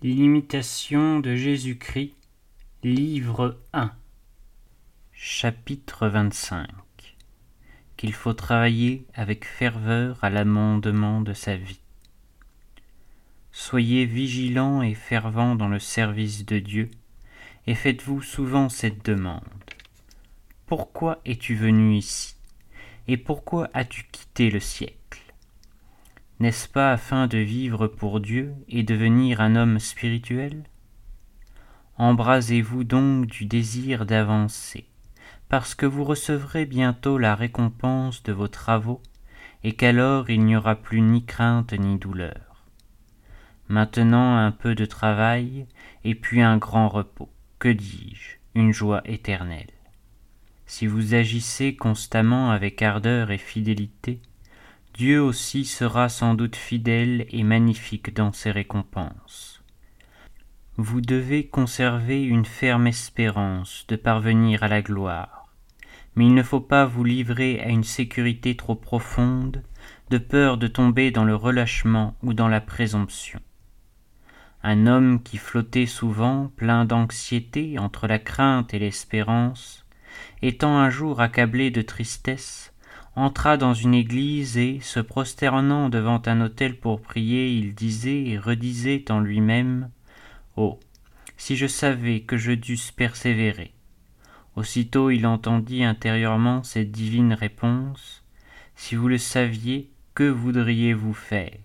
L'imitation de Jésus-Christ, livre 1 Chapitre 25 Qu'il faut travailler avec ferveur à l'amendement de sa vie. Soyez vigilants et fervents dans le service de Dieu, et faites-vous souvent cette demande. Pourquoi es-tu venu ici Et pourquoi as-tu quitté le siècle n'est-ce pas afin de vivre pour Dieu et devenir un homme spirituel? Embrasez-vous donc du désir d'avancer, parce que vous recevrez bientôt la récompense de vos travaux, et qu'alors il n'y aura plus ni crainte ni douleur. Maintenant un peu de travail, et puis un grand repos, que dis-je, une joie éternelle. Si vous agissez constamment avec ardeur et fidélité, Dieu aussi sera sans doute fidèle et magnifique dans ses récompenses. Vous devez conserver une ferme espérance de parvenir à la gloire, mais il ne faut pas vous livrer à une sécurité trop profonde, de peur de tomber dans le relâchement ou dans la présomption. Un homme qui flottait souvent, plein d'anxiété entre la crainte et l'espérance, étant un jour accablé de tristesse, entra dans une église et, se prosternant devant un autel pour prier, il disait et redisait en lui-même Oh, si je savais que je dusse persévérer. Aussitôt il entendit intérieurement cette divine réponse Si vous le saviez, que voudriez-vous faire?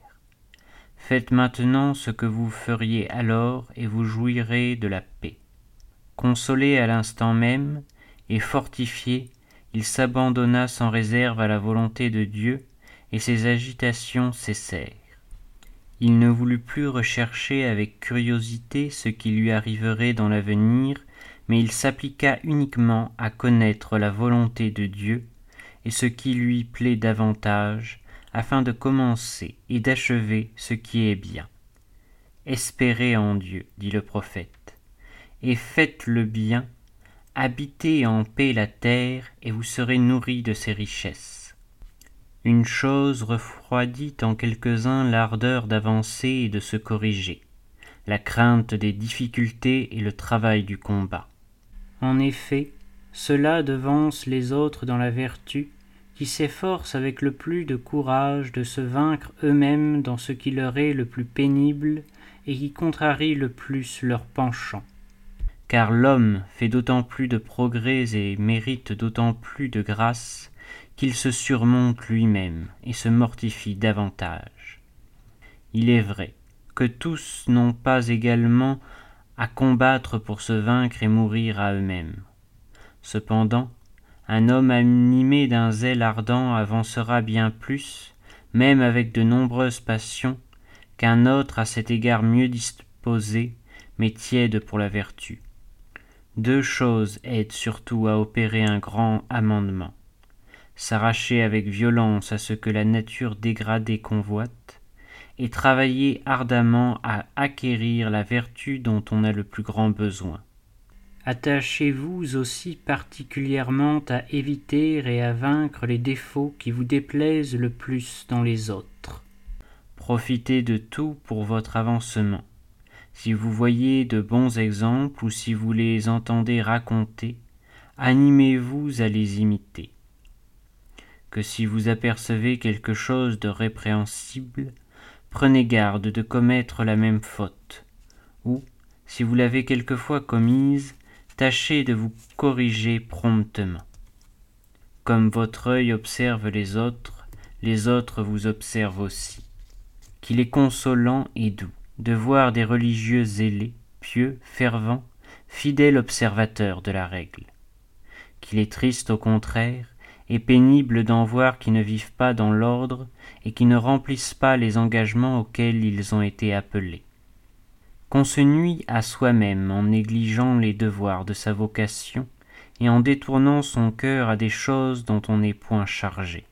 Faites maintenant ce que vous feriez alors, et vous jouirez de la paix. Consolé à l'instant même, et fortifié, il s'abandonna sans réserve à la volonté de Dieu, et ses agitations cessèrent. Il ne voulut plus rechercher avec curiosité ce qui lui arriverait dans l'avenir, mais il s'appliqua uniquement à connaître la volonté de Dieu et ce qui lui plaît davantage, afin de commencer et d'achever ce qui est bien. Espérez en Dieu, dit le prophète, et faites le bien Habitez en paix la terre, et vous serez nourris de ses richesses. Une chose refroidit en quelques-uns l'ardeur d'avancer et de se corriger, la crainte des difficultés et le travail du combat. En effet, cela devance les autres dans la vertu, qui s'efforcent avec le plus de courage de se vaincre eux-mêmes dans ce qui leur est le plus pénible et qui contrarie le plus leur penchant car l'homme fait d'autant plus de progrès et mérite d'autant plus de grâce qu'il se surmonte lui-même et se mortifie davantage. Il est vrai que tous n'ont pas également à combattre pour se vaincre et mourir à eux-mêmes. Cependant, un homme animé d'un zèle ardent avancera bien plus, même avec de nombreuses passions, qu'un autre à cet égard mieux disposé, mais tiède pour la vertu. Deux choses aident surtout à opérer un grand amendement s'arracher avec violence à ce que la nature dégradée convoite, et travailler ardemment à acquérir la vertu dont on a le plus grand besoin. Attachez-vous aussi particulièrement à éviter et à vaincre les défauts qui vous déplaisent le plus dans les autres. Profitez de tout pour votre avancement si vous voyez de bons exemples ou si vous les entendez raconter, animez-vous à les imiter. Que si vous apercevez quelque chose de répréhensible, prenez garde de commettre la même faute, ou, si vous l'avez quelquefois commise, tâchez de vous corriger promptement. Comme votre œil observe les autres, les autres vous observent aussi. Qu'il est consolant et doux de voir des religieux zélés, pieux, fervents, fidèles observateurs de la règle. Qu'il est triste au contraire, et pénible d'en voir qui ne vivent pas dans l'ordre et qui ne remplissent pas les engagements auxquels ils ont été appelés. Qu'on se nuit à soi-même en négligeant les devoirs de sa vocation et en détournant son cœur à des choses dont on n'est point chargé.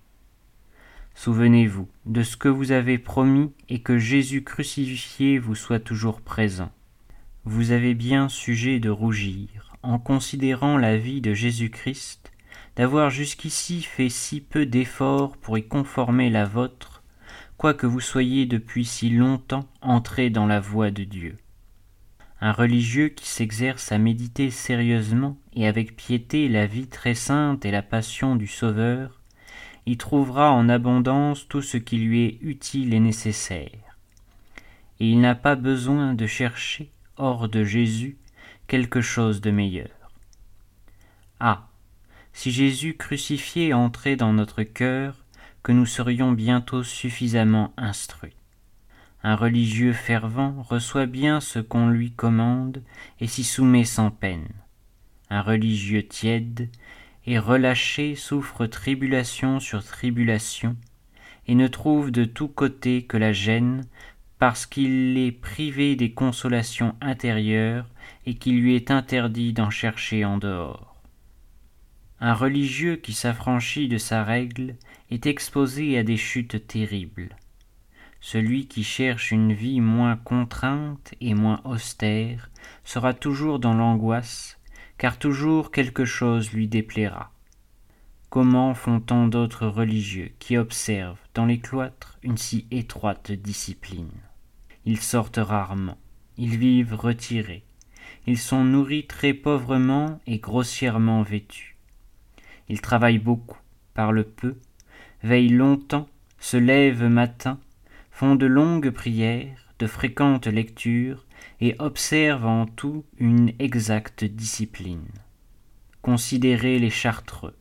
Souvenez-vous de ce que vous avez promis et que Jésus crucifié vous soit toujours présent. Vous avez bien sujet de rougir en considérant la vie de Jésus-Christ, d'avoir jusqu'ici fait si peu d'efforts pour y conformer la vôtre, quoique vous soyez depuis si longtemps entré dans la voie de Dieu. Un religieux qui s'exerce à méditer sérieusement et avec piété la vie très sainte et la passion du Sauveur, y trouvera en abondance tout ce qui lui est utile et nécessaire. Et il n'a pas besoin de chercher, hors de Jésus, quelque chose de meilleur. Ah. Si Jésus crucifié entrait dans notre cœur, que nous serions bientôt suffisamment instruits. Un religieux fervent reçoit bien ce qu'on lui commande et s'y soumet sans peine. Un religieux tiède et relâché souffre tribulation sur tribulation et ne trouve de tous côtés que la gêne parce qu'il est privé des consolations intérieures et qu'il lui est interdit d'en chercher en dehors. Un religieux qui s'affranchit de sa règle est exposé à des chutes terribles. Celui qui cherche une vie moins contrainte et moins austère sera toujours dans l'angoisse, car toujours quelque chose lui déplaira. Comment font tant d'autres religieux qui observent dans les cloîtres une si étroite discipline? Ils sortent rarement, ils vivent retirés, ils sont nourris très pauvrement et grossièrement vêtus. Ils travaillent beaucoup, parlent peu, veillent longtemps, se lèvent matin, font de longues prières, de fréquentes lectures, et observent en tout une exacte discipline. Considérez les chartreux,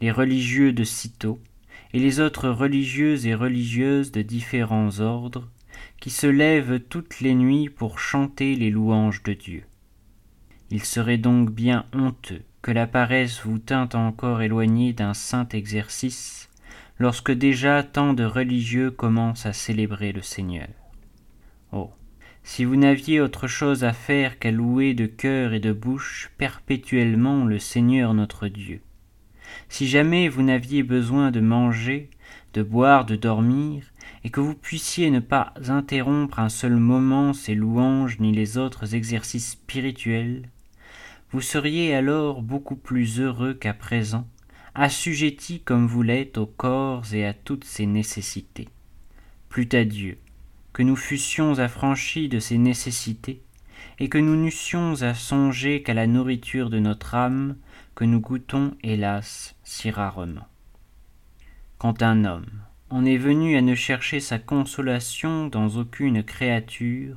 les religieux de cîteaux, et les autres religieux et religieuses de différents ordres, qui se lèvent toutes les nuits pour chanter les louanges de Dieu. Il serait donc bien honteux que la paresse vous tint encore éloigné d'un saint exercice, lorsque déjà tant de religieux commencent à célébrer le Seigneur. Oh. Si vous n'aviez autre chose à faire qu'à louer de cœur et de bouche perpétuellement le Seigneur notre Dieu. Si jamais vous n'aviez besoin de manger, de boire, de dormir, et que vous puissiez ne pas interrompre un seul moment ces louanges ni les autres exercices spirituels, vous seriez alors beaucoup plus heureux qu'à présent, assujetti comme vous l'êtes au corps et à toutes ses nécessités. Plût à Dieu que nous fussions affranchis de ces nécessités, et que nous n'eussions à songer qu'à la nourriture de notre âme, que nous goûtons, hélas, si rarement. Quand un homme en est venu à ne chercher sa consolation dans aucune créature,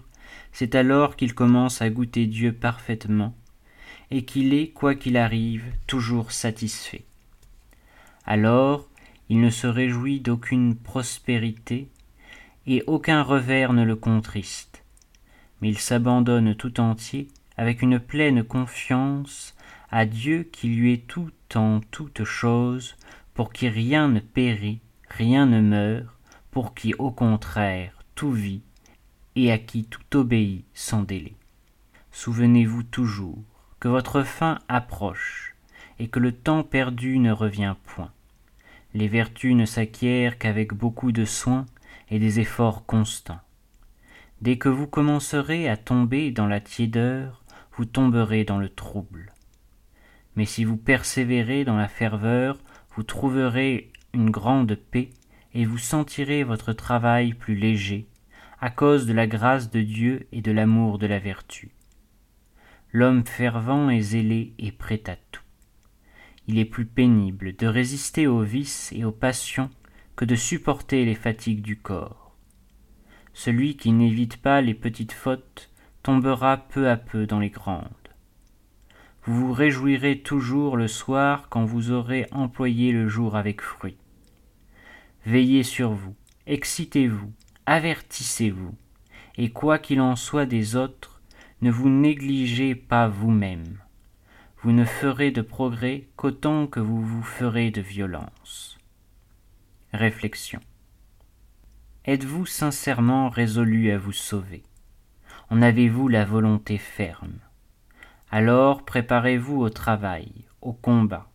c'est alors qu'il commence à goûter Dieu parfaitement, et qu'il est, quoi qu'il arrive, toujours satisfait alors il ne se réjouit d'aucune prospérité, et aucun revers ne le contriste. Mais il s'abandonne tout entier, avec une pleine confiance, à Dieu qui lui est tout en toutes choses, pour qui rien ne périt, rien ne meurt, pour qui au contraire tout vit, et à qui tout obéit sans délai. Souvenez-vous toujours que votre fin approche, et que le temps perdu ne revient point. Les vertus ne s'acquièrent qu'avec beaucoup de soin et des efforts constants. Dès que vous commencerez à tomber dans la tiédeur, vous tomberez dans le trouble. Mais si vous persévérez dans la ferveur, vous trouverez une grande paix et vous sentirez votre travail plus léger, à cause de la grâce de Dieu et de l'amour de la vertu. L'homme fervent et zélé est prêt à tout il est plus pénible de résister aux vices et aux passions que de supporter les fatigues du corps. Celui qui n'évite pas les petites fautes tombera peu à peu dans les grandes. Vous vous réjouirez toujours le soir quand vous aurez employé le jour avec fruit. Veillez sur vous, excitez-vous, avertissez-vous, et quoi qu'il en soit des autres, ne vous négligez pas vous-même vous ne ferez de progrès qu'autant que vous vous ferez de violence. Réflexion. Êtes-vous sincèrement résolu à vous sauver? En avez-vous la volonté ferme? Alors préparez-vous au travail, au combat,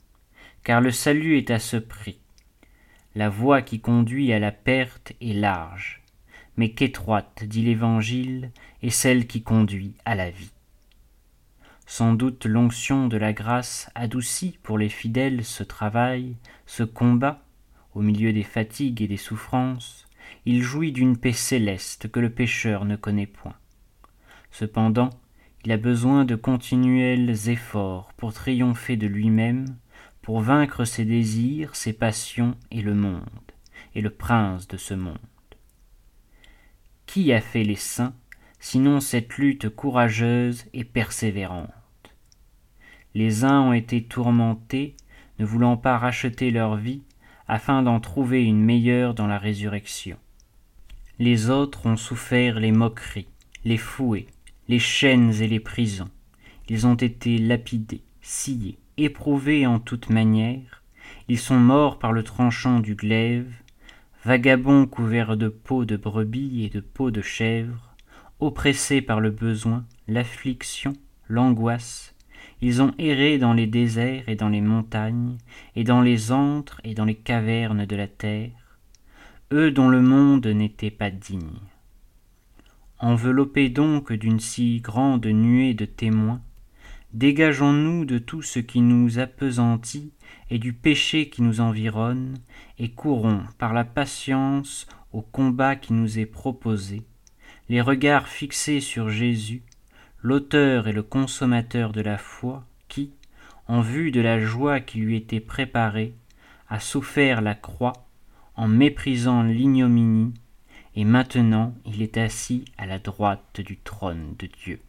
car le salut est à ce prix. La voie qui conduit à la perte est large, mais qu'étroite, dit l'Évangile, est celle qui conduit à la vie. Sans doute l'onction de la grâce adoucit pour les fidèles ce travail, ce combat, au milieu des fatigues et des souffrances, il jouit d'une paix céleste que le pécheur ne connaît point. Cependant, il a besoin de continuels efforts pour triompher de lui-même, pour vaincre ses désirs, ses passions et le monde, et le prince de ce monde. Qui a fait les saints, sinon cette lutte courageuse et persévérante? Les uns ont été tourmentés, ne voulant pas racheter leur vie, afin d'en trouver une meilleure dans la résurrection. Les autres ont souffert les moqueries, les fouets, les chaînes et les prisons. Ils ont été lapidés, sciés, éprouvés en toute manière. Ils sont morts par le tranchant du glaive, vagabonds couverts de peau de brebis et de peau de chèvre, oppressés par le besoin, l'affliction, l'angoisse. Ils ont erré dans les déserts et dans les montagnes, et dans les antres et dans les cavernes de la terre, eux dont le monde n'était pas digne. Enveloppés donc d'une si grande nuée de témoins, dégageons-nous de tout ce qui nous appesantit et du péché qui nous environne, et courons par la patience au combat qui nous est proposé, les regards fixés sur Jésus, l'auteur et le consommateur de la foi, qui, en vue de la joie qui lui était préparée, a souffert la croix en méprisant l'ignominie et maintenant il est assis à la droite du trône de Dieu.